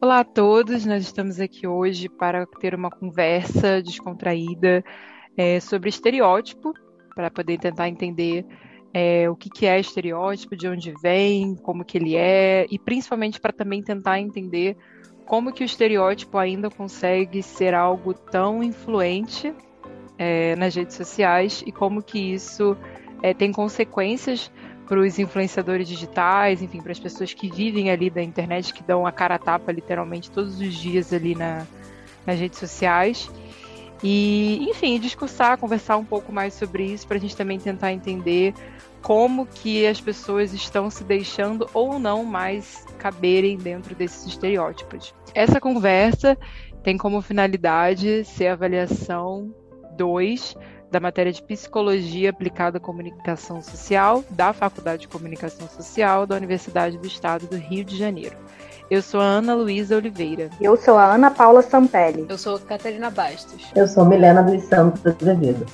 Olá a todos, nós estamos aqui hoje para ter uma conversa descontraída é, sobre estereótipo, para poder tentar entender é, o que, que é estereótipo, de onde vem, como que ele é, e principalmente para também tentar entender como que o estereótipo ainda consegue ser algo tão influente é, nas redes sociais e como que isso é, tem consequências para os influenciadores digitais, enfim, para as pessoas que vivem ali da internet, que dão a cara a tapa literalmente todos os dias ali na, nas redes sociais. E, enfim, discursar, conversar um pouco mais sobre isso, para a gente também tentar entender como que as pessoas estão se deixando ou não mais caberem dentro desses estereótipos. Essa conversa tem como finalidade ser a avaliação 2 da matéria de Psicologia Aplicada à Comunicação Social da Faculdade de Comunicação Social da Universidade do Estado do Rio de Janeiro. Eu sou a Ana Luísa Oliveira. Eu sou a Ana Paula Sampelli. Eu sou a Catarina Bastos. Eu sou Milena dos Santos Azevedo.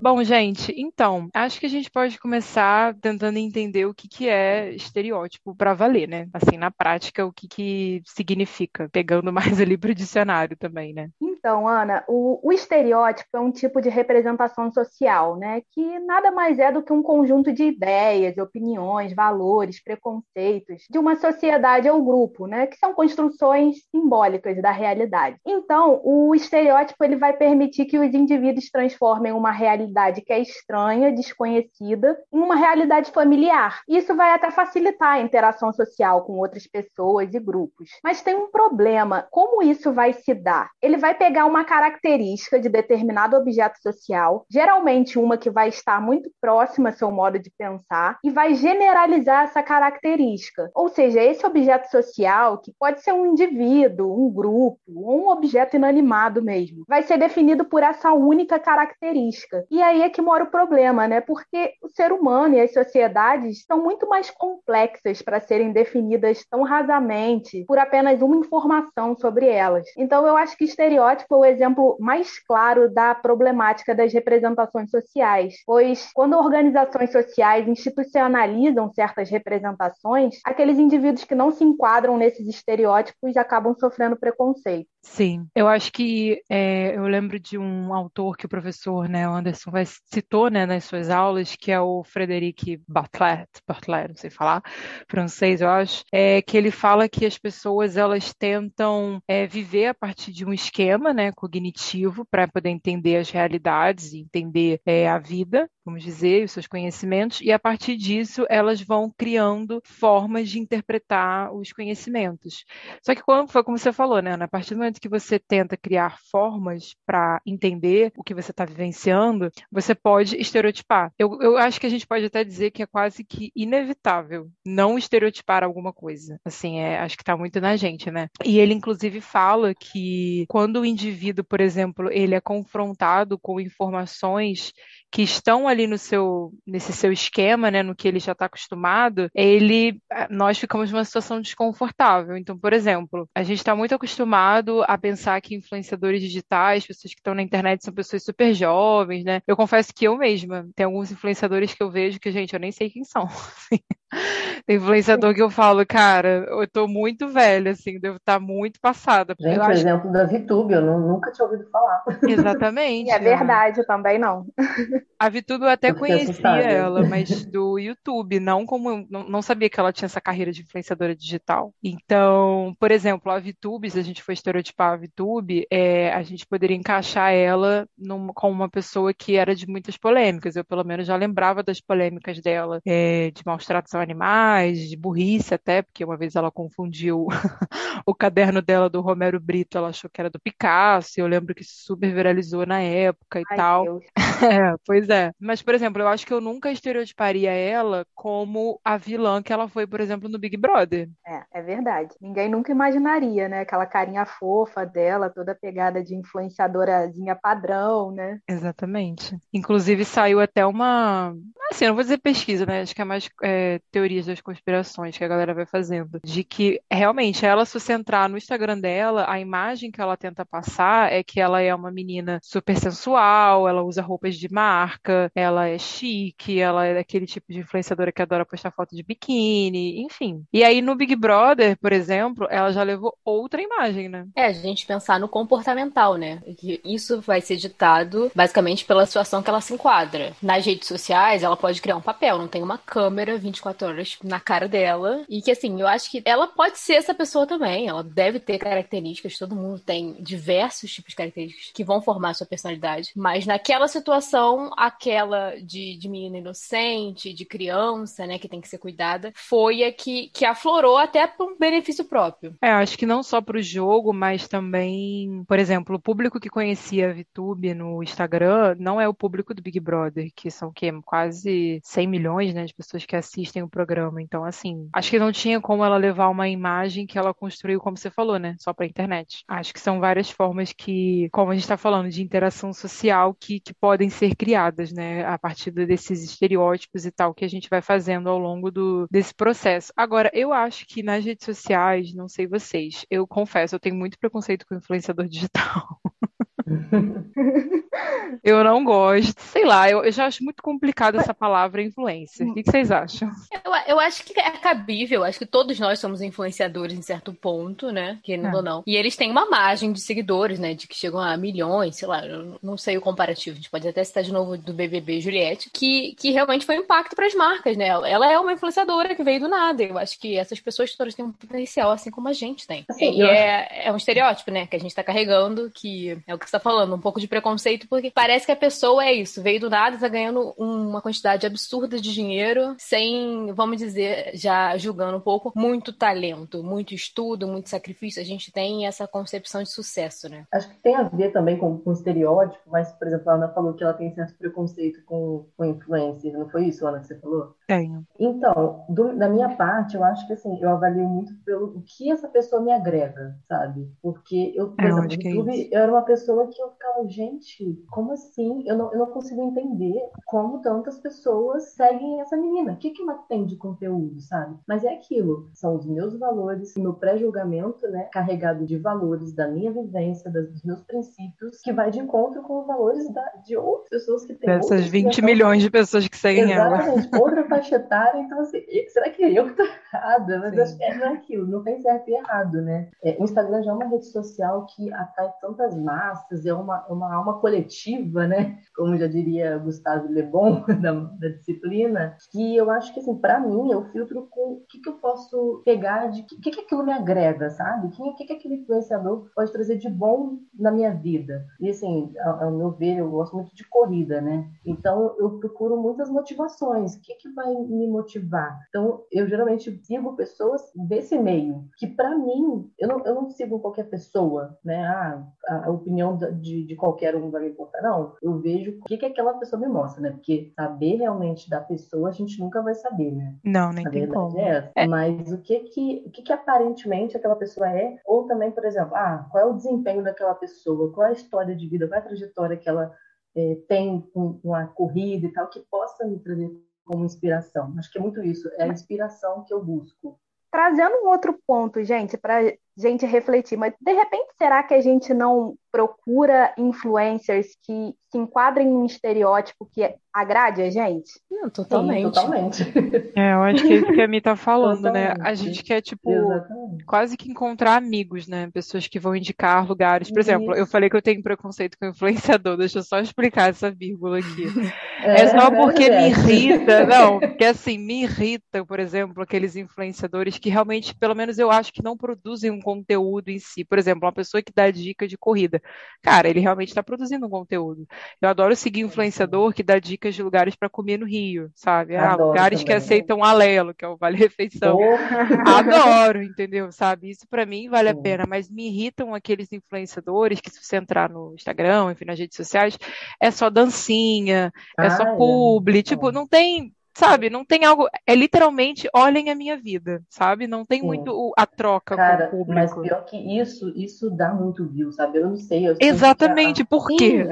Bom, gente, então, acho que a gente pode começar tentando entender o que, que é estereótipo para valer, né? Assim, na prática, o que, que significa, pegando mais ali para o dicionário também, né? Então, Ana, o, o, estereótipo é um tipo de representação social, né? Que nada mais é do que um conjunto de ideias, opiniões, valores, preconceitos de uma sociedade ou grupo, né? Que são construções simbólicas da realidade. Então, o estereótipo ele vai permitir que os indivíduos transformem uma realidade realidade que é estranha, desconhecida, em uma realidade familiar. Isso vai até facilitar a interação social com outras pessoas e grupos. Mas tem um problema: como isso vai se dar? Ele vai pegar uma característica de determinado objeto social, geralmente uma que vai estar muito próxima ao seu modo de pensar, e vai generalizar essa característica. Ou seja, esse objeto social, que pode ser um indivíduo, um grupo, ou um objeto inanimado mesmo, vai ser definido por essa única característica. E aí é que mora o problema, né? Porque o ser humano e as sociedades são muito mais complexas para serem definidas tão rasamente por apenas uma informação sobre elas. Então, eu acho que estereótipo é o exemplo mais claro da problemática das representações sociais, pois quando organizações sociais institucionalizam certas representações, aqueles indivíduos que não se enquadram nesses estereótipos acabam sofrendo preconceito. Sim, eu acho que é, eu lembro de um autor que o professor né, Anderson citou né, nas suas aulas, que é o Frederic Bartlett, Bartlett, não sei falar francês, eu acho, é que ele fala que as pessoas elas tentam é, viver a partir de um esquema né, cognitivo para poder entender as realidades e entender é, a vida, vamos dizer, os seus conhecimentos, e a partir disso elas vão criando formas de interpretar os conhecimentos. Só que quando foi como você falou, né, a partir do momento que você tenta criar formas para entender o que você está vivenciando, você pode estereotipar. Eu, eu acho que a gente pode até dizer que é quase que inevitável não estereotipar alguma coisa. Assim, é, acho que está muito na gente, né? E ele, inclusive, fala que quando o indivíduo, por exemplo, ele é confrontado com informações que estão ali no seu, nesse seu esquema, né, no que ele já está acostumado, ele, nós ficamos numa situação desconfortável. Então, por exemplo, a gente está muito acostumado a pensar que influenciadores digitais, pessoas que estão na internet são pessoas super jovens, né? Eu confesso que eu mesma, tem alguns influenciadores que eu vejo que, gente, eu nem sei quem são. Assim. Tem influenciador que eu falo, cara, eu tô muito velha, assim, devo estar tá muito passada. Gente, eu o acho... exemplo da VTube, eu não, nunca tinha ouvido falar. Exatamente. é verdade, eu também não. A VTube eu até eu conhecia ela, mas do YouTube, não como. Não, não, sabia que ela tinha essa carreira de influenciadora digital. Então, por exemplo, a VTube, se a gente for estereotipar a VTube, é, a gente poderia encaixar ela numa, com uma pessoa que era de muitas polêmicas. Eu, pelo menos, já lembrava das polêmicas dela, é, de maus tratos animais, de burrice até, porque uma vez ela confundiu o caderno dela do Romero Brito, ela achou que era do Picasso, eu lembro que super viralizou na época e Ai, tal. Deus. É, pois é. Mas, por exemplo, eu acho que eu nunca estereotiparia ela como a vilã que ela foi, por exemplo, no Big Brother. É, é verdade. Ninguém nunca imaginaria, né? Aquela carinha fofa dela, toda pegada de influenciadorazinha padrão, né? Exatamente. Inclusive saiu até uma. Assim, não vou dizer pesquisa, né? Acho que é mais é, teorias das conspirações que a galera vai fazendo. De que realmente ela se centrar no Instagram dela, a imagem que ela tenta passar é que ela é uma menina super sensual, ela usa roupas de marca, ela é chique, ela é daquele tipo de influenciadora que adora postar foto de biquíni, enfim. E aí no Big Brother, por exemplo, ela já levou outra imagem, né? É, a gente pensar no comportamental, né? Que isso vai ser ditado basicamente pela situação que ela se enquadra. Nas redes sociais, ela pode criar um papel, não tem uma câmera 24 horas na cara dela. E que assim, eu acho que ela pode ser essa pessoa também. Ela deve ter características, todo mundo tem diversos tipos de características que vão formar a sua personalidade. Mas naquela situação, aquela de, de menina inocente, de criança, né, que tem que ser cuidada, foi a que, que aflorou até para um benefício próprio. É, acho que não só para o jogo, mas também, por exemplo, o público que conhecia a VTube no Instagram não é o público do Big Brother, que são quase 100 milhões, né, de pessoas que assistem o programa. Então, assim, acho que não tinha como ela levar uma imagem que ela construiu, como você falou, né, só para internet. Acho que são várias formas que, como a gente está falando, de interação social que, que podem ser criadas, né, a partir desses estereótipos e tal que a gente vai fazendo ao longo do, desse processo. Agora, eu acho que nas redes sociais, não sei vocês, eu confesso, eu tenho muito preconceito com influenciador digital. eu não gosto. Sei lá, eu, eu, já acho muito complicado essa palavra influência. O que, que vocês acham? Eu, eu, acho que é cabível. Acho que todos nós somos influenciadores em certo ponto, né? Querendo é. ou não. E eles têm uma margem de seguidores, né? De que chegam a milhões, sei lá. Eu não sei o comparativo. A gente pode até citar de novo do BBB Juliette, que, que realmente foi um impacto para as marcas, né? Ela é uma influenciadora que veio do nada. Eu acho que essas pessoas todas têm um potencial, assim como a gente tem. Assim, e é, é um estereótipo, né? Que a gente tá carregando, que é o que você tá falando, um pouco de preconceito, porque parece que a pessoa é isso, veio do nada, tá ganhando uma quantidade absurda de dinheiro, sem, vamos dizer, já julgando um pouco, muito talento, muito estudo, muito sacrifício. A gente tem essa concepção de sucesso, né? Acho que tem a ver também com, com estereótipo, mas, por exemplo, a Ana falou que ela tem certo preconceito com, com influencer, não foi isso, Ana, que você falou? Tenho. Então, do, da minha parte, eu acho que assim, eu avalio muito pelo que essa pessoa me agrega, sabe? Porque eu, por é, exemplo, no é YouTube, é eu era uma pessoa que eu ficava, gente, como assim? Eu não, eu não consigo entender como tantas pessoas seguem essa menina. O que, que ela tem de conteúdo, sabe? Mas é aquilo, são os meus valores, meu pré-julgamento, né? Carregado de valores da minha vivência, das, dos meus princípios, que vai de encontro com os valores da, de outras pessoas que têm. Dessas 20 milhões de pessoas que seguem Exatamente. ela. Outra faixa etária, então assim, será que eu que tô errada? Mas acho que é, não é aquilo, não tem certo e errado, né? É, o Instagram já é uma rede social que atrai tantas massas, é uma, uma alma coletiva, né? Como já diria Gustavo Le Bon, da, da disciplina, que eu acho que, assim, para mim, eu filtro com o que, que eu posso pegar, de o que, que aquilo me agrega, sabe? O que, que aquele influenciador pode trazer de bom na minha vida. E, assim, ao, ao meu ver, eu gosto muito de corrida, né? Então, eu procuro muitas motivações. O que, que vai me motivar? Então, eu geralmente sigo pessoas desse meio, que para mim, eu não, eu não sigo qualquer pessoa, né? Ah, a opinião de, de qualquer um vai me importar. Não, eu vejo o que, que aquela pessoa me mostra, né? Porque saber realmente da pessoa a gente nunca vai saber, né? Não, nem a tem como. É é. Mas o que que, o que que aparentemente aquela pessoa é, ou também, por exemplo, ah, qual é o desempenho daquela pessoa, qual é a história de vida, qual é a trajetória que ela é, tem com, com a corrida e tal, que possa me trazer como inspiração. Acho que é muito isso, é a inspiração que eu busco. Trazendo um outro ponto, gente, para gente refletir, mas de repente será que a gente não procura influencers que se enquadrem num estereótipo que agrade a gente? Não, totalmente. Sim, totalmente. É, eu acho que é isso que a Mi tá falando, totalmente. né? A gente quer, tipo, Exatamente. quase que encontrar amigos, né? Pessoas que vão indicar lugares. Por exemplo, isso. eu falei que eu tenho preconceito com influenciador, deixa eu só explicar essa vírgula aqui. É, é só porque é. me irrita, não, porque assim, me irrita, por exemplo, aqueles influenciadores que realmente, pelo menos eu acho que não produzem um conteúdo em si. Por exemplo, uma pessoa que dá dica de corrida. Cara, ele realmente está produzindo um conteúdo. Eu adoro seguir influenciador que dá dicas de lugares para comer no Rio, sabe? Ah, lugares também. que aceitam alelo, que é o Vale Refeição. Adoro, entendeu? Sabe? Isso para mim vale a pena, mas me irritam aqueles influenciadores que se você entrar no Instagram, enfim, nas redes sociais, é só dancinha, é ah, só é. publi, é. tipo, não tem sabe? Não tem algo. É literalmente, olhem a minha vida, sabe? Não tem Sim. muito a troca Cara, com o público. Mas pior que isso, isso dá muito view, sabe? Eu não sei. Eu Exatamente, que... por quê?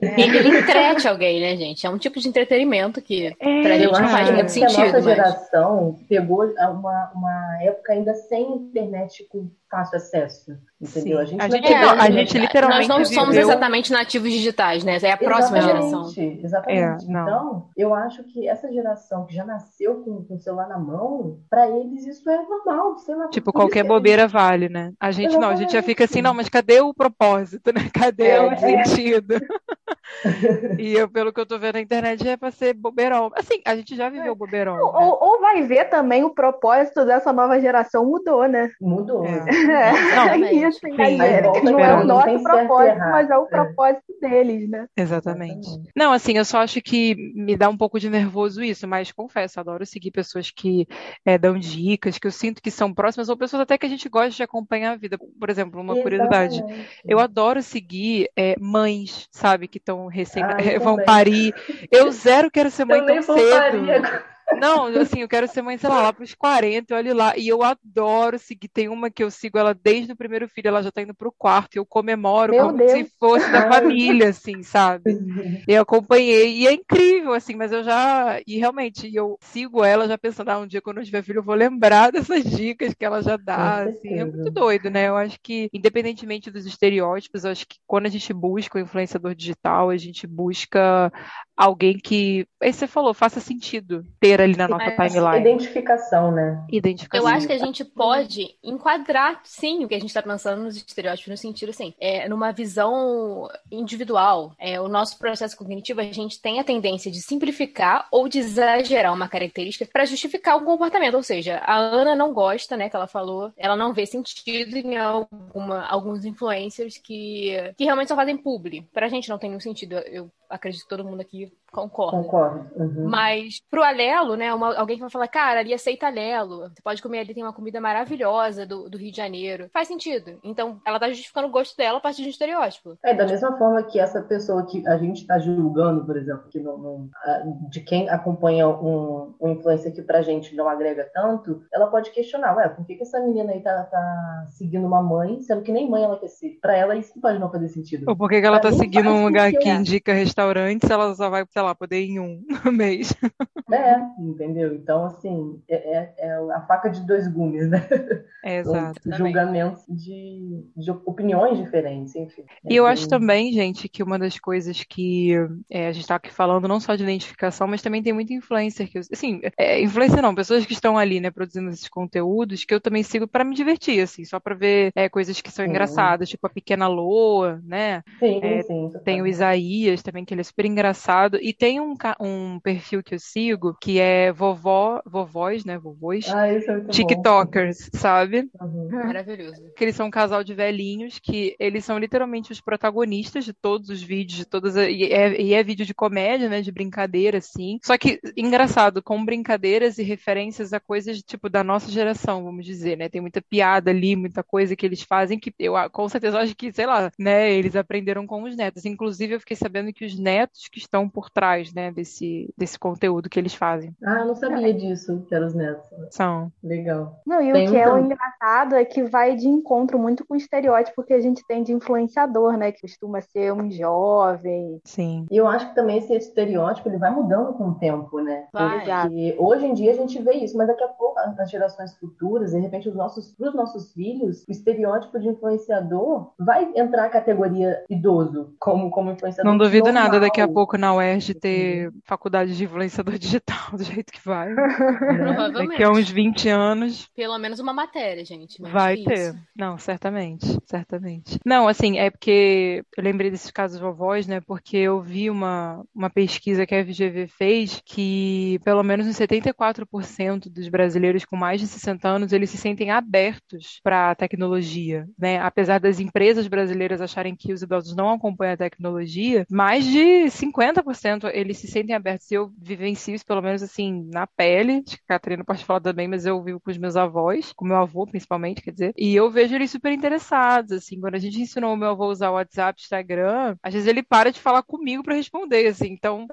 É. Ele entrete alguém, né, gente? É um tipo de entretenimento que é, pra gente não faz muito sentido. A nossa mas... geração pegou uma, uma época ainda sem internet com fácil acesso. Entendeu? Sim. A gente, a gente, é, a gente literalmente. Nós não somos viveu... exatamente nativos digitais, né? É a próxima exatamente, geração. Exatamente. É, então, eu acho que essa geração que já nasceu com, com o celular na mão, para eles isso é normal. Lá, tipo, qualquer bobeira vale, né? A gente exatamente. não, a gente já fica assim, não, mas cadê o propósito, né? Cadê é, o é. sentido? e eu, pelo que eu tô vendo na internet, é pra ser bobeirão. Assim, a gente já viveu bobeirão. Ou, né? ou, vai ver também o propósito dessa nova geração mudou, né? Mudou. É. Não, é isso, Sim, não é o nosso propósito, mas é o propósito é. deles, né? Exatamente. Não, assim, eu só acho que me dá um pouco de nervoso isso, mas confesso, adoro seguir pessoas que é, dão dicas, que eu sinto que são próximas, ou pessoas até que a gente gosta de acompanhar a vida. Por exemplo, uma Exatamente. curiosidade. Eu adoro seguir é, mães, sabe, que estão recém ah, vão parir. Eu zero quero ser mãe tão cedo. Parir. Não, assim, eu quero ser mãe, sei lá, lá pros 40, olha lá. E eu adoro seguir. Tem uma que eu sigo ela desde o primeiro filho, ela já tá indo pro quarto. E eu comemoro Meu como Deus. se fosse da família, assim, sabe? Eu acompanhei. E é incrível, assim, mas eu já. E realmente, eu sigo ela já pensando, ah, um dia quando eu tiver filho, eu vou lembrar dessas dicas que ela já dá. Assim. É muito doido, né? Eu acho que, independentemente dos estereótipos, eu acho que quando a gente busca o influenciador digital, a gente busca alguém que, aí você falou, faça sentido ter ali na nossa Mas, timeline. Identificação, né? Identificação. Eu acho que a gente pode enquadrar, sim, o que a gente está pensando nos estereótipos, no sentido, assim, é, numa visão individual. É, o nosso processo cognitivo, a gente tem a tendência de simplificar ou de exagerar uma característica para justificar um comportamento. Ou seja, a Ana não gosta, né, que ela falou, ela não vê sentido em alguma, alguns influencers que, que realmente só fazem publi. Pra gente não tem nenhum sentido. Eu acredito que todo mundo aqui concorda. Concordo. Uhum. Mas pro Alelo, né, uma, alguém que vai falar, cara, ali aceita Alelo. Você pode comer ali, tem uma comida maravilhosa do, do Rio de Janeiro. Faz sentido. Então, ela tá justificando o gosto dela a partir de um estereótipo. É, da mesma forma que essa pessoa que a gente tá julgando, por exemplo, que não, não de quem acompanha um, um influencer que pra gente não agrega tanto, ela pode questionar, ué, por que, que essa menina aí tá, tá seguindo uma mãe, sendo que nem mãe ela quer ser? Pra ela isso pode não fazer sentido. Ou por que, que ela pra tá seguindo um lugar que indica restaurante se ela só vai, sei lá, poder ir em um no mês? É, entendeu? Então, assim, é, é, é a faca de dois gumes, né? É, exato. Julgamentos de, de opiniões diferentes, enfim. E eu acho também, gente, que uma das coisas que é, a gente está aqui falando, não só de identificação, mas também tem muita influencer que, assim, é, influencer não, pessoas que estão ali, né, produzindo esses conteúdos, que eu também sigo para me divertir, assim, só para ver é, coisas que são sim. engraçadas, tipo a Pequena Loa, né? Sim, é, sim. Tem o Isaías também, que ele é super engraçado. E tem um, um perfil que eu sigo que é vovó, vovós, né? Vovôs. Ah, isso é muito TikTokers, bom. sabe? Uhum. Maravilhoso. Que eles são um casal de velhinhos que eles são literalmente os protagonistas de todos os vídeos, de todas. A, e, é, e é vídeo de comédia, né? De brincadeira, assim. Só que, engraçado, com brincadeiras e referências a coisas, tipo, da nossa geração, vamos dizer, né? Tem muita piada ali, muita coisa que eles fazem que eu, com certeza, acho que, sei lá, né? Eles aprenderam com os netos. Inclusive, eu fiquei sabendo que os netos que estão por trás, né? Desse, desse conteúdo que eles fazem. Ah, eu não sabia disso, que eram os netos. São. Legal. Não, e tem o que um... é o engraçado é que vai de encontro muito com o estereótipo que a gente tem de influenciador, né? Que costuma ser um jovem. Sim. E eu acho que também esse estereótipo ele vai mudando com o tempo, né? Vai. Porque hoje em dia a gente vê isso, mas daqui a pouco, nas gerações futuras, de repente, os nossos, os nossos filhos, o estereótipo de influenciador vai entrar a categoria idoso, como, como influenciador. Não duvido normal. nada daqui a pouco na UERJ ter faculdade de influenciador digital, do jeito que vai. Provavelmente. Daqui a uns 20 anos. Pelo menos uma matéria, gente. Vai ter. Não, certamente. Certamente. Não, assim, é porque eu lembrei desses casos vovós, né? Porque eu vi uma, uma pesquisa que a FGV fez que pelo menos uns 74% dos brasileiros com mais de 60 anos eles se sentem abertos para a tecnologia, né? Apesar das empresas brasileiras acharem que os idosos não acompanham a tecnologia, mais de 50% eles se sentem abertos. Eu vivencio isso, pelo menos assim, na pele. Acho que a Catarina pode falar também, mas eu vivo com os meus avós, com meu avô principalmente, quer dizer. E eu vejo eles super interessados, assim. Quando a gente ensinou o meu avô a usar o WhatsApp, Instagram, às vezes ele para de falar comigo para responder, assim. Então.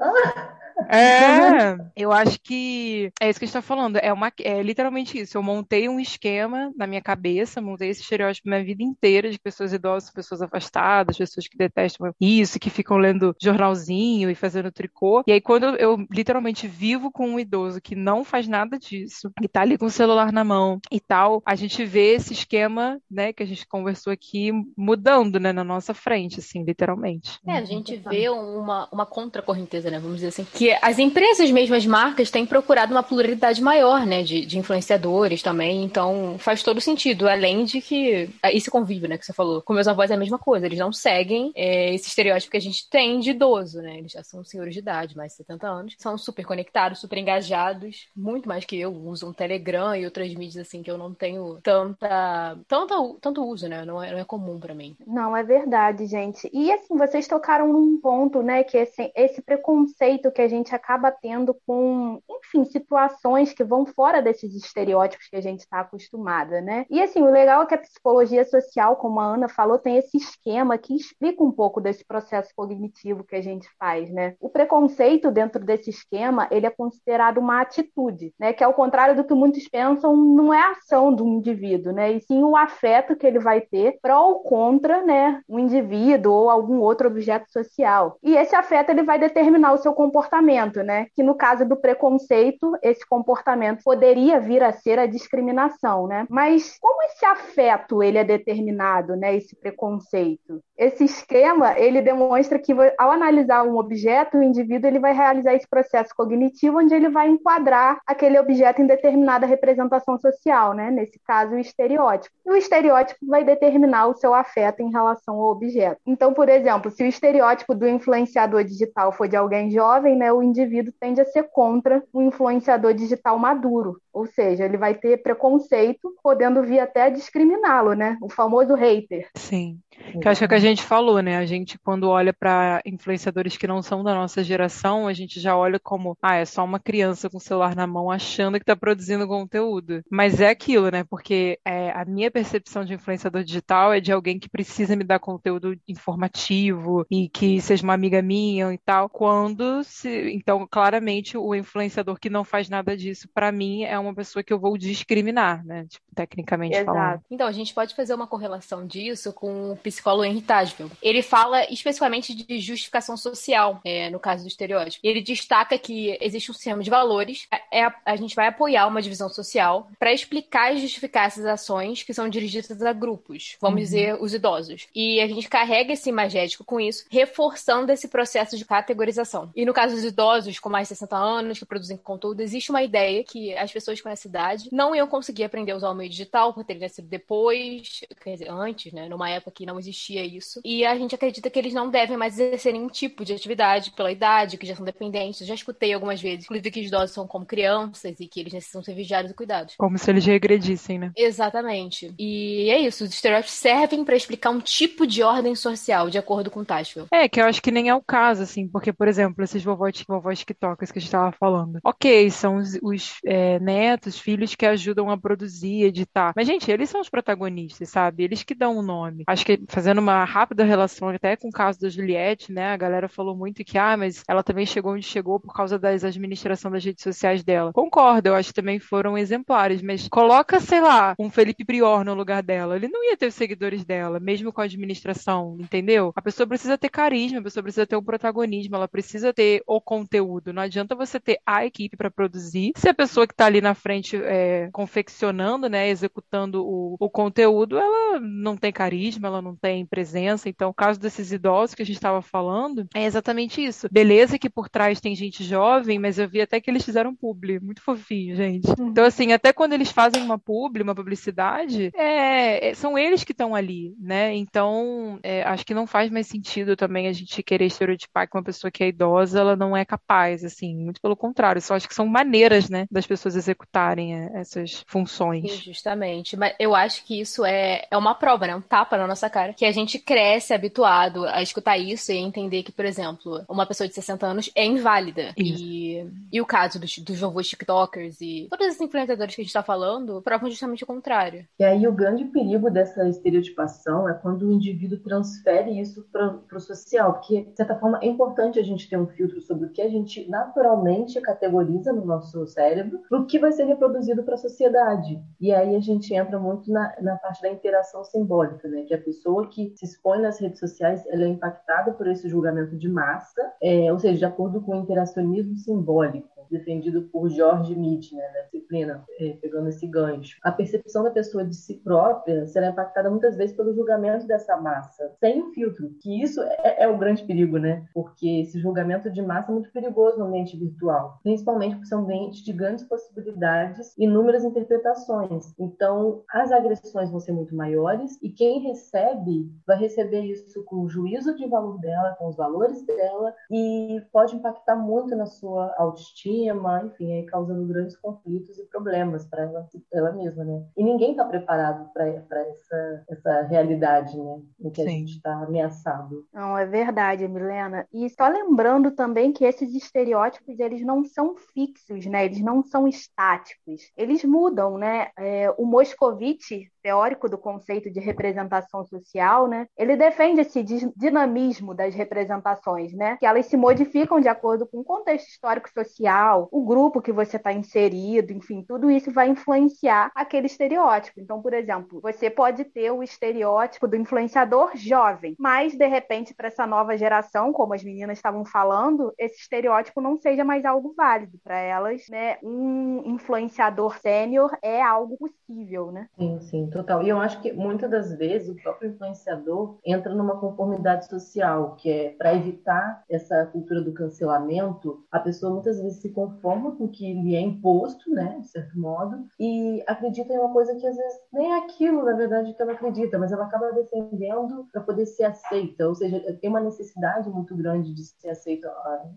É, eu acho que é isso que a gente tá falando. É, uma, é literalmente isso. Eu montei um esquema na minha cabeça, montei esse estereótipo minha vida inteira de pessoas idosas, pessoas afastadas, pessoas que detestam isso, que ficam lendo jornalzinho e fazendo tricô. E aí, quando eu, eu literalmente vivo com um idoso que não faz nada disso, que tá ali com o celular na mão e tal, a gente vê esse esquema, né, que a gente conversou aqui, mudando, né, na nossa frente, assim, literalmente. É, a gente vê uma, uma contracorrenteza, né, vamos dizer assim, que as empresas mesmo, as marcas, têm procurado uma pluralidade maior, né, de, de influenciadores também, então faz todo sentido, além de que esse convívio, né, que você falou, com meus avós é a mesma coisa, eles não seguem é, esse estereótipo que a gente tem de idoso, né, eles já são senhores de idade, mais de 70 anos, são super conectados, super engajados, muito mais que eu, usam Telegram e outras mídias, assim, que eu não tenho tanta, tanta tanto uso, né, não é, não é comum para mim. Não, é verdade, gente, e assim, vocês tocaram num ponto, né, que esse, esse preconceito que a gente acaba tendo com, enfim, situações que vão fora desses estereótipos que a gente está acostumada, né? E assim, o legal é que a psicologia social, como a Ana falou, tem esse esquema que explica um pouco desse processo cognitivo que a gente faz, né? O preconceito dentro desse esquema, ele é considerado uma atitude, né? Que ao contrário do que muitos pensam, não é a ação do indivíduo, né? E sim o afeto que ele vai ter pró ou contra, né? Um indivíduo ou algum outro objeto social. E esse afeto ele vai determinar o seu comportamento, né? Que no caso do preconceito, esse comportamento poderia vir a ser a discriminação, né? Mas como esse afeto ele é determinado, né? Esse preconceito? Esse esquema ele demonstra que ao analisar um objeto, o indivíduo ele vai realizar esse processo cognitivo onde ele vai enquadrar aquele objeto em determinada representação social, né? Nesse caso, o estereótipo. E o estereótipo vai determinar o seu afeto em relação ao objeto. Então, por exemplo, se o estereótipo do influenciador digital for de alguém jovem, né, o indivíduo tende a ser contra o influenciador digital maduro. Ou seja, ele vai ter preconceito, podendo vir até discriminá-lo, né? O famoso hater. Sim. Que acho que é o que a gente falou, né? A gente, quando olha para influenciadores que não são da nossa geração, a gente já olha como, ah, é só uma criança com o celular na mão achando que está produzindo conteúdo. Mas é aquilo, né? Porque é, a minha percepção de influenciador digital é de alguém que precisa me dar conteúdo informativo e que seja uma amiga minha e tal. Quando se. Então, claramente, o influenciador que não faz nada disso, para mim, é uma pessoa que eu vou discriminar, né? Tipo, tecnicamente Exato. falando. Então, a gente pode fazer uma correlação disso com o psicólogo Henry Tajvel. Ele fala especificamente de justificação social, é, no caso do estereótipo. Ele destaca que existe um sistema de valores, é a, a gente vai apoiar uma divisão social para explicar e justificar essas ações que são dirigidas a grupos, vamos uhum. dizer, os idosos. E a gente carrega esse imagético com isso, reforçando esse processo de categorização. E no caso dos idosos com mais de 60 anos que produzem conteúdo, existe uma ideia que as pessoas com essa idade não iam conseguir aprender a usar o meio digital por terem nascido depois, quer dizer, antes, né, numa época que não existia isso. E a gente acredita que eles não devem mais exercer nenhum tipo de atividade pela idade, que já são dependentes. Eu já escutei algumas vezes, inclusive que os idosos são como crianças e que eles necessitam ser vigiados e cuidados. Como se eles regredissem, né? Exatamente. E é isso, os estereótipos servem para explicar um tipo de ordem social, de acordo com Tashville. É, que eu acho que nem é o caso, assim, porque, por exemplo, esses vovós, vovós TikTokers que a gente estava falando. Ok, são os, os é, netos, filhos que ajudam a produzir, editar. Mas, gente, eles são os protagonistas, sabe? Eles que dão o nome. Acho que fazendo uma rápida relação até com o caso da Juliette, né? A galera falou muito que, ah, mas ela também chegou onde chegou por causa das administração das redes sociais dela. Concordo, eu acho que também foram exemplares, mas coloca, sei lá, um Felipe Prior no lugar dela. Ele não ia ter os seguidores dela, mesmo com a administração, entendeu? A pessoa precisa ter carisma, a pessoa precisa ter um protagonismo, ela precisa ter o conteúdo. Não adianta você ter a equipe para produzir. Se a pessoa que está ali na frente é, confeccionando, né, executando o, o conteúdo, ela não tem carisma, ela não tem presença. Então, o caso desses idosos que a gente estava falando é exatamente isso. Beleza que por trás tem gente jovem, mas eu vi até que eles fizeram publi. Muito fofinho, gente. Uhum. Então, assim, até quando eles fazem uma publi, uma publicidade, é, é são eles que estão ali, né? Então, é, acho que não faz mais sentido também a gente querer estereotipar que uma pessoa que é idosa, ela não é capaz, assim. Muito pelo contrário. Só acho que são maneiras, né, das pessoas executarem executarem é, essas funções. Sim, justamente. Mas eu acho que isso é, é uma prova, né? Um tapa na nossa cara. Que a gente cresce habituado a escutar isso e a entender que, por exemplo, uma pessoa de 60 anos é inválida. E, e o caso dos, dos novos TikTokers e todos esses influenciadores que a gente tá falando provam justamente o contrário. E aí o grande perigo dessa estereotipação é quando o indivíduo transfere isso para o social, porque, de certa forma, é importante a gente ter um filtro sobre o que a gente naturalmente categoriza no nosso cérebro, o que vai ser reproduzido para a sociedade. E aí a gente entra muito na, na parte da interação simbólica, né? Que a pessoa que se expõe nas redes sociais, ela é impactada por esse julgamento de massa, é, ou seja, de acordo com o interacionismo simbólico defendido por George Mead, né, na disciplina, é, pegando esse gancho. A percepção da pessoa de si própria será impactada muitas vezes pelo julgamento dessa massa, sem o filtro, que isso é, é o grande perigo, né? Porque esse julgamento de massa é muito perigoso no ambiente virtual, principalmente por ser um ambiente de grandes possibilidades inúmeras interpretações. Então, as agressões vão ser muito maiores e quem recebe vai receber isso com o juízo de valor dela, com os valores dela e pode impactar muito na sua autoestima enfim, aí causando grandes conflitos e problemas para ela, ela mesma, né? E ninguém está preparado para essa, essa realidade, né? Em que Sim. a gente está ameaçado. Não, é verdade, Milena. E só lembrando também que esses estereótipos, eles não são fixos, né? Eles não são estáticos. Eles mudam, né? É, o Moscovitch, teórico do conceito de representação social, né? Ele defende esse dinamismo das representações, né? Que elas se modificam de acordo com o contexto histórico social, o grupo que você está inserido, enfim, tudo isso vai influenciar aquele estereótipo. Então, por exemplo, você pode ter o estereótipo do influenciador jovem, mas de repente para essa nova geração, como as meninas estavam falando, esse estereótipo não seja mais algo válido para elas, né? Um influenciador sênior é algo possível, né? Sim, sim, total. E eu acho que muitas das vezes o próprio influenciador entra numa conformidade social, que é para evitar essa cultura do cancelamento, a pessoa muitas vezes se conforma com o que lhe é imposto, né, de certo modo, e acredita em uma coisa que às vezes nem é aquilo, na verdade, que ela acredita, mas ela acaba defendendo para poder ser aceita, ou seja, tem uma necessidade muito grande de ser aceita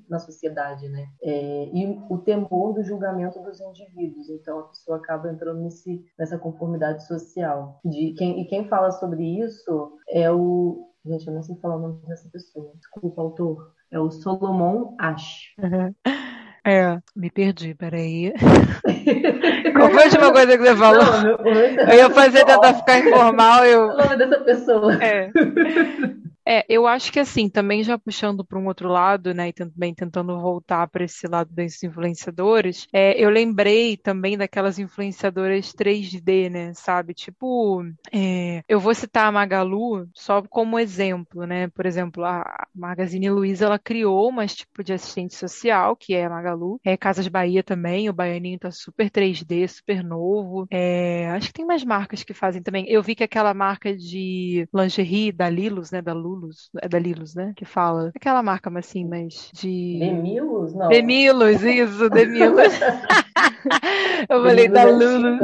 na sociedade, né, é, e o temor do julgamento dos indivíduos, então a pessoa acaba entrando nesse, nessa conformidade social. De quem, e quem fala sobre isso é o Gente, eu não sei falar o nome dessa pessoa. Desculpa, autor. É o Solomon Ash. Uhum. É, me perdi, peraí. Qual foi a última coisa que você falou? Não, meu, meu eu ia fazer tentar ficar informal. Eu... O nome dessa pessoa. É. É, eu acho que assim, também já puxando para um outro lado, né, e também tentando voltar para esse lado desses influenciadores, é, eu lembrei também daquelas influenciadoras 3D, né, sabe? Tipo, é, eu vou citar a Magalu só como exemplo, né? Por exemplo, a Magazine Luiza, ela criou uma tipo de assistente social, que é a Magalu. É Casas Bahia também, o Baianinho tá super 3D, super novo. É, acho que tem mais marcas que fazem também. Eu vi que aquela marca de lingerie da Lilos, né, da Lu Lulus, é da Lilos, né? Que fala. Aquela marca, mas assim, mas de. Demilos? Não. Demilos, isso, Demilos. Eu falei da é Lulus.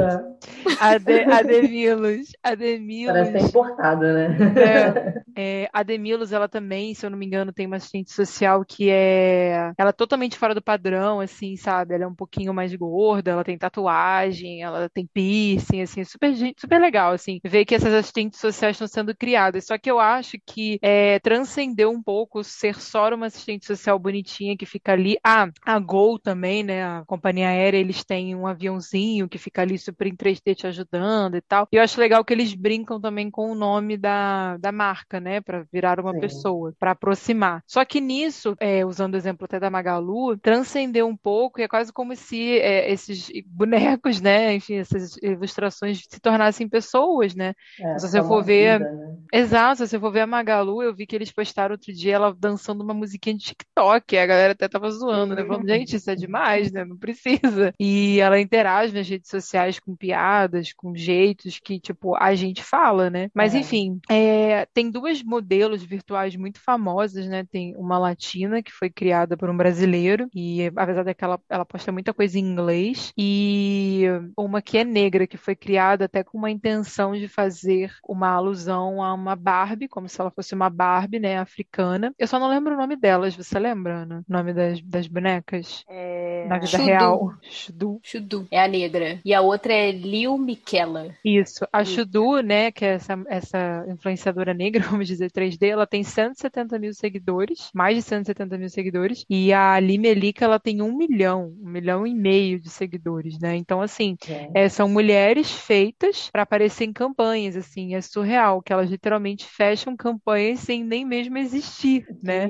A, de, a Demilos. A Demilos. Parece ser importada, né? É, é, a Demilos, ela também, se eu não me engano, tem uma assistente social que é. Ela é totalmente fora do padrão, assim, sabe? Ela é um pouquinho mais gorda, ela tem tatuagem, ela tem piercing, assim, super, super legal, assim, ver que essas assistentes sociais estão sendo criadas. Só que eu acho que é, transcendeu um pouco ser só uma assistente social bonitinha que fica ali. Ah, a Gol também, né? A companhia aérea, eles têm um aviãozinho que fica ali super em 3D te ajudando e tal. E eu acho legal que eles brincam também com o nome da, da marca, né? Para virar uma Sim. pessoa, para aproximar. Só que nisso, é, usando o exemplo até da Magalu, transcendeu um pouco e é quase como se é, esses bonecos, né? Enfim, essas ilustrações se tornassem pessoas, né? É, se você for ver. Vida, né? Exato, se você for ver a Magalu Magalu, eu vi que eles postaram outro dia ela dançando uma musiquinha de TikTok. A galera até tava zoando, né? Falando, gente, isso é demais, né? Não precisa. E ela interage nas redes sociais com piada piadas, com jeitos que, tipo, a gente fala, né? Mas, é. enfim, é, tem duas modelos virtuais muito famosas, né? Tem uma latina, que foi criada por um brasileiro, e apesar de que ela, ela posta muita coisa em inglês, e uma que é negra, que foi criada até com uma intenção de fazer uma alusão a uma Barbie, como se ela fosse uma Barbie, né, africana. Eu só não lembro o nome delas, você lembra, Ana? O nome das, das bonecas? É... Na vida Chudu. real. Chudu. Chudu. É a negra. E a outra é Liu Miquela. Isso. A Chudu, né, que é essa, essa influenciadora negra, vamos dizer, 3D, ela tem 170 mil seguidores, mais de 170 mil seguidores. E a Ali Melika, ela tem um milhão, um milhão e meio de seguidores, né? Então, assim, é. É, são mulheres feitas para aparecer em campanhas, assim, é surreal, que elas literalmente fecham campanhas sem nem mesmo existir, né?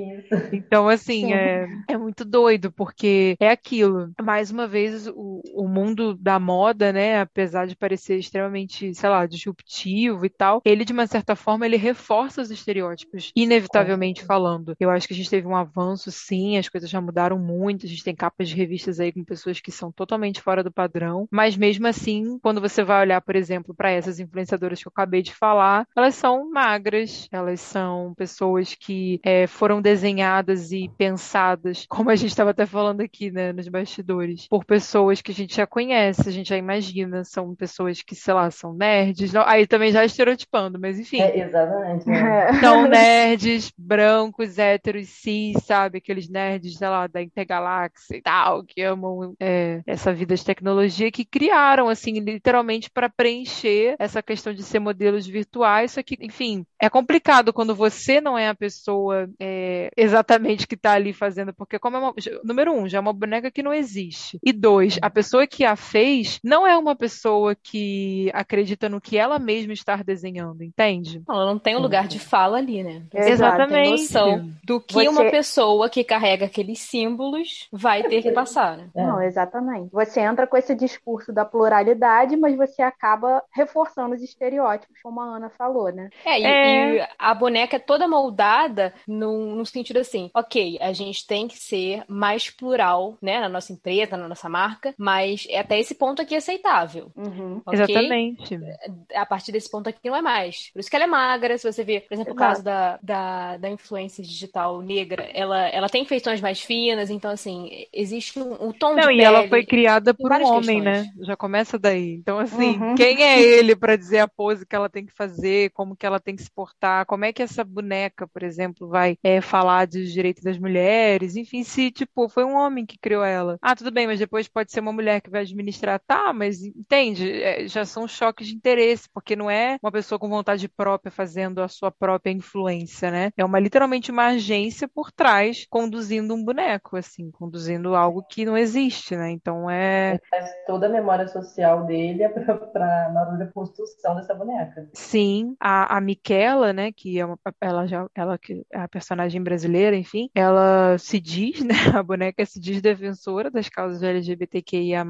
Então, assim, é, é muito doido, porque é aquilo. Mais uma vez, o, o mundo da moda, né, apesar de parecer extremamente, sei lá, disruptivo e tal, ele, de uma certa forma, ele reforça os estereótipos, inevitavelmente falando. Eu acho que a gente teve um avanço, sim, as coisas já mudaram muito, a gente tem capas de revistas aí com pessoas que são totalmente fora do padrão, mas mesmo assim, quando você vai olhar, por exemplo, para essas influenciadoras que eu acabei de falar, elas são magras, elas são pessoas que é, foram desenhadas e pensadas, como a gente estava até falando aqui, né, nos bastidores, por pessoas que a gente já conhece, a gente já imagina, são pessoas que, sei lá, são nerds, não, aí também já estereotipando, mas enfim. É, exatamente. Né? São nerds, brancos, héteros, cis, sabe? Aqueles nerds, sei lá, da Intergaláxia e tal, que amam é, essa vida de tecnologia, que criaram, assim, literalmente para preencher essa questão de ser modelos virtuais, só que, enfim, é complicado quando você não é a pessoa é, exatamente que está ali fazendo, porque como é uma, número um, já é uma boneca que não existe. E dois, a pessoa que a fez não é uma pessoa que acredita no que ela mesma está desenhando, entende? Ela não tem um lugar de fala ali, né? Você Exatamente. Tem noção do que você... uma pessoa que carrega aqueles símbolos vai ter que passar. Né? Não, exatamente. Você entra com esse discurso da pluralidade, mas você acaba reforçando os estereótipos, como a Ana falou, né? É, e, é... e a boneca é toda moldada no, no sentido assim, ok, a gente tem que ser mais plural, né, na nossa empresa, na nossa marca, mas é até esse ponto aqui aceitável. Uhum. Okay? Exatamente. A partir desse ponto aqui não é mais. Por isso que ela é magra, se você vê, por exemplo, Exato. o caso da, da, da influência digital negra, ela, ela tem feições mais finas, então assim, existe um, um tom não, de Não, e ela foi criada por um homem, né? questões. né? Já começa daí. Então assim, uhum. quem é ele para dizer a pose que ela tem que fazer, como que ela tem que se portar, como é que essa boneca, por exemplo, vai é, falar dos direitos das mulheres, enfim, se, tipo, foi um homem que criou ela. Ah, tudo bem, mas depois pode ser uma mulher que vai administrar. Tá, mas entende? É, já são choques de interesse, porque não é uma pessoa com vontade própria fazendo a sua própria influência, né? É uma literalmente uma agência por trás conduzindo um boneco, assim, conduzindo algo que não existe, né? Então é. Toda a memória social dele para na hora da construção dessa boneca. Sim, a, a Miquela, né, que é uma, ela já ela que é a personagem brasileira, enfim, ela se diz, né, a boneca se diz defensora das causas LGBTQIA+,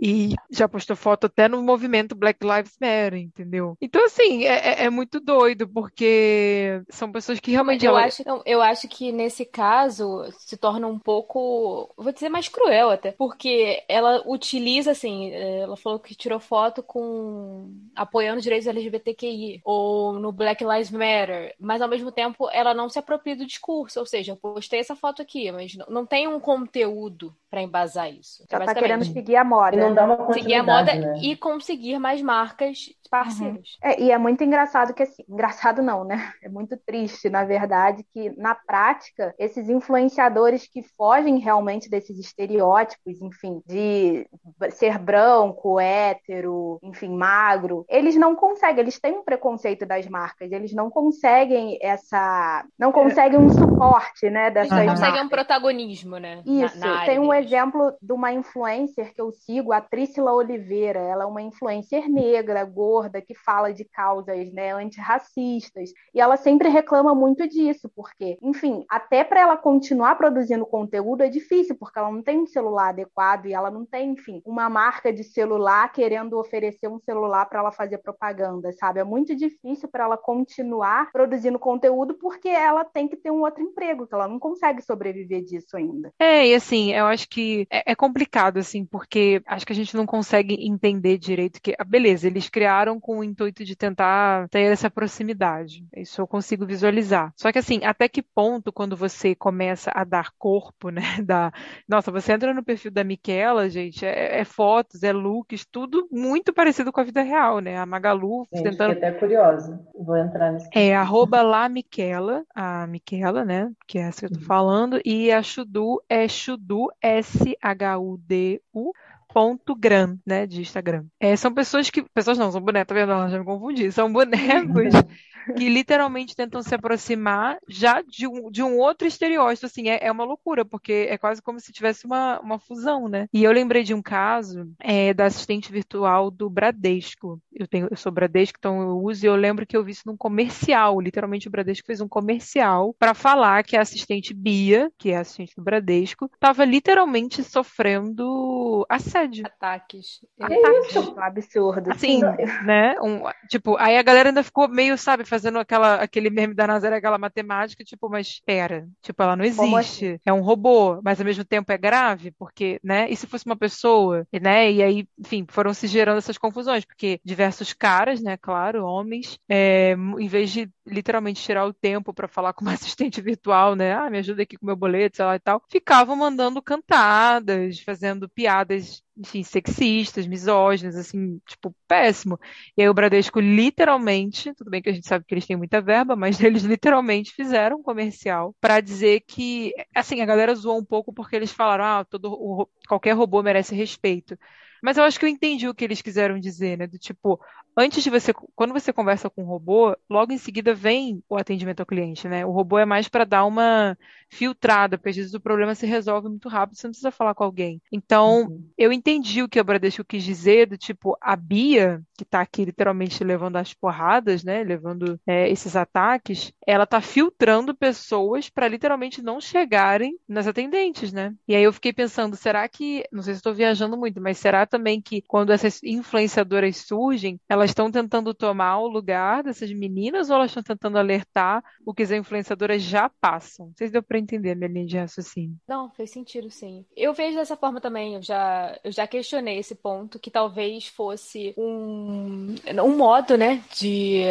e já postou foto até no movimento Black Lives Matter, entendeu? Então, assim, é, é, é muito doido, porque são pessoas que realmente... Eu, ela... acho, eu acho que nesse caso se torna um pouco, vou dizer mais cruel até, porque ela utiliza, assim, ela falou que tirou foto com apoiando direitos LGBTQI, ou no Black Lives Matter, mas ao mesmo tempo ela não se apropria do discurso, ou seja, eu postei essa foto aqui, mas não tem um conteúdo para embasar isso. Já tá querendo seguir a moda. E não dá uma seguir a moda né? e conseguir mais marcas parceiros. Uhum. É, e é muito engraçado que assim, engraçado não, né? É muito triste, na verdade, que na prática esses influenciadores que fogem realmente desses estereótipos, enfim, de ser branco, hétero, enfim, magro, eles não conseguem, eles têm um preconceito das marcas, eles não conseguem essa, não conseguem um suporte, né, dessas não conseguem um protagonismo, né? Isso, na, na tem um deles. exemplo de uma influencer que eu sigo, a Trícila Oliveira, ela é uma influencer negra, gorda, que fala de causas né, antirracistas. E ela sempre reclama muito disso, porque, enfim, até para ela continuar produzindo conteúdo é difícil, porque ela não tem um celular adequado e ela não tem, enfim, uma marca de celular querendo oferecer um celular para ela fazer propaganda, sabe? É muito difícil para ela continuar continuar produzindo conteúdo porque ela tem que ter um outro emprego, que ela não consegue sobreviver disso ainda. É, e assim, eu acho que é, é complicado, assim, porque acho que a gente não consegue entender direito que, ah, beleza, eles criaram com o intuito de tentar ter essa proximidade. Isso eu consigo visualizar. Só que assim, até que ponto, quando você começa a dar corpo, né? Da... Nossa, você entra no perfil da Miquela, gente, é, é fotos, é looks, tudo muito parecido com a vida real, né? A Magalu Gente, tentando. fiquei até curiosa. Vou entrar nesse. É arroba lá Miquela, a Miquela, né? Que é essa que eu tô falando, e a Chudu é Chudu, S-H-U-D-U ponto gram, né, de Instagram. É, são pessoas que, pessoas não, são bonecos, tá vendo? Já me confundi. São bonecos que literalmente tentam se aproximar já de um, de um outro estereótipo, assim, é, é uma loucura, porque é quase como se tivesse uma, uma fusão, né? E eu lembrei de um caso é, da assistente virtual do Bradesco. Eu, tenho, eu sou Bradesco, então eu uso, e eu lembro que eu vi isso num comercial, literalmente o Bradesco fez um comercial para falar que a assistente Bia, que é a assistente do Bradesco, estava literalmente sofrendo assédio. Ataques. Ataques. É absurdo. Assim, né? Um, tipo, aí a galera ainda ficou meio, sabe, fazendo aquela, aquele meme da Nazaré, aquela matemática, tipo, mas espera, tipo, ela não existe. Assim? É um robô, mas ao mesmo tempo é grave, porque, né? E se fosse uma pessoa, né? E aí, enfim, foram se gerando essas confusões, porque diversos caras, né, claro, homens, é, em vez de literalmente tirar o tempo para falar com uma assistente virtual, né? Ah, me ajuda aqui com meu boleto, sei lá e tal, ficavam mandando cantadas, fazendo piadas enfim, sexistas, misóginas, assim, tipo, péssimo. E aí o Bradesco literalmente, tudo bem que a gente sabe que eles têm muita verba, mas eles literalmente fizeram um comercial para dizer que, assim, a galera zoou um pouco porque eles falaram, ah, todo, qualquer robô merece respeito. Mas eu acho que eu entendi o que eles quiseram dizer, né? Do tipo, antes de você, quando você conversa com um robô, logo em seguida vem o atendimento ao cliente, né? O robô é mais para dar uma filtrada, porque às vezes o problema se resolve muito rápido, você não precisa falar com alguém. Então, uhum. eu entendi o que o Bradesco quis dizer, do tipo, a Bia, que tá aqui literalmente levando as porradas, né? Levando é, esses ataques, ela tá filtrando pessoas para literalmente não chegarem nas atendentes, né? E aí eu fiquei pensando, será que, não sei se estou viajando muito, mas será também que quando essas influenciadoras surgem, elas estão tentando tomar o lugar dessas meninas ou elas estão tentando alertar o que as influenciadoras já passam? Não sei se deu para entender minha linha de raciocínio. Não, fez sentido, sim. Eu vejo dessa forma também, eu já, eu já questionei esse ponto, que talvez fosse um, um modo, né, de,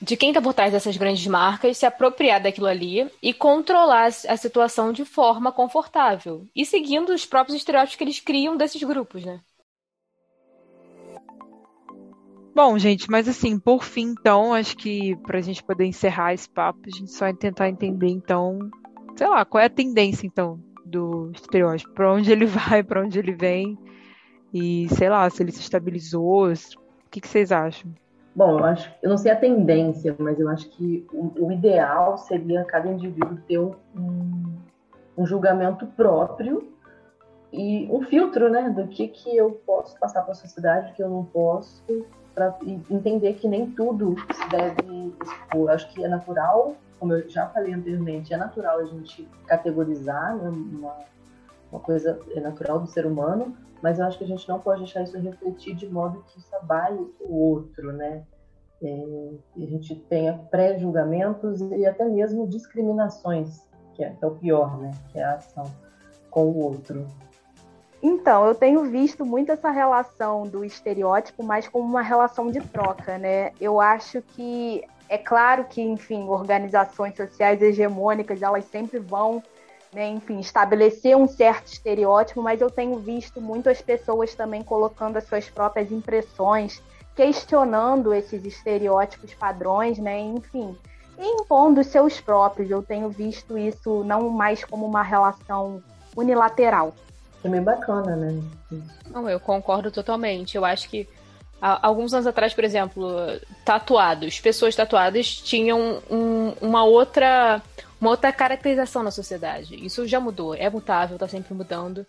de quem está por trás dessas grandes marcas se apropriar daquilo ali e controlar a situação de forma confortável. E seguindo os próprios estereótipos que eles criam desses grupos, né? Bom, gente, mas assim, por fim, então, acho que para a gente poder encerrar esse papo, a gente só vai tentar entender, então, sei lá, qual é a tendência, então, do estereótipo, para onde ele vai, para onde ele vem, e sei lá, se ele se estabilizou, o que, que vocês acham? Bom, eu acho, eu não sei a tendência, mas eu acho que o, o ideal seria cada indivíduo ter um, um julgamento próprio e um filtro, né, do que que eu posso passar para a sociedade, que eu não posso, para entender que nem tudo se deve expor. Acho que é natural, como eu já falei anteriormente, é natural a gente categorizar né, uma, uma coisa é natural do ser humano, mas eu acho que a gente não pode deixar isso refletir de modo que isso abale o outro, né? É, a gente tenha pré-julgamentos e até mesmo discriminações, que é, que é o pior, né? Que é a ação com o outro. Então, eu tenho visto muito essa relação do estereótipo, mas como uma relação de troca, né? Eu acho que é claro que, enfim, organizações sociais hegemônicas, elas sempre vão, né, enfim, estabelecer um certo estereótipo, mas eu tenho visto muito as pessoas também colocando as suas próprias impressões, questionando esses estereótipos padrões, né? Enfim, impondo os seus próprios. Eu tenho visto isso não mais como uma relação unilateral, é bem bacana, né? Não, eu concordo totalmente. Eu acho que há, alguns anos atrás, por exemplo, tatuados, pessoas tatuadas tinham um, uma outra uma outra caracterização na sociedade. Isso já mudou, é mutável, está sempre mudando.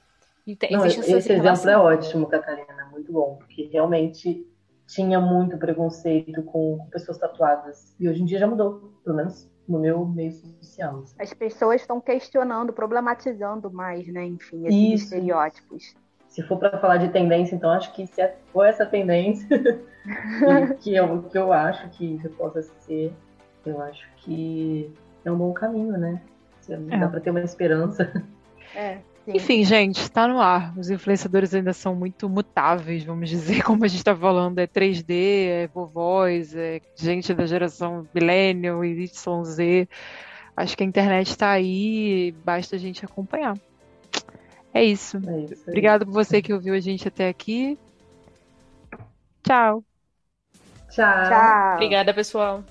E tem, Não, esse exemplo é ótimo, Catarina, muito bom, porque realmente tinha muito preconceito com pessoas tatuadas e hoje em dia já mudou, pelo menos no meu meio social. Assim. As pessoas estão questionando, problematizando mais, né? Enfim, esses Isso. estereótipos. Se for para falar de tendência, então acho que se for essa tendência, que, eu, que eu acho que possa ser, Eu acho que é um bom caminho, né? Dá é. para ter uma esperança. É. Sim. Enfim, gente, está no ar. Os influenciadores ainda são muito mutáveis, vamos dizer, como a gente está falando. É 3D, é vovós, é gente da geração Millennial e YZ. Acho que a internet está aí, basta a gente acompanhar. É isso. É isso Obrigado por você que ouviu a gente até aqui. Tchau. Tchau. Tchau. Obrigada, pessoal.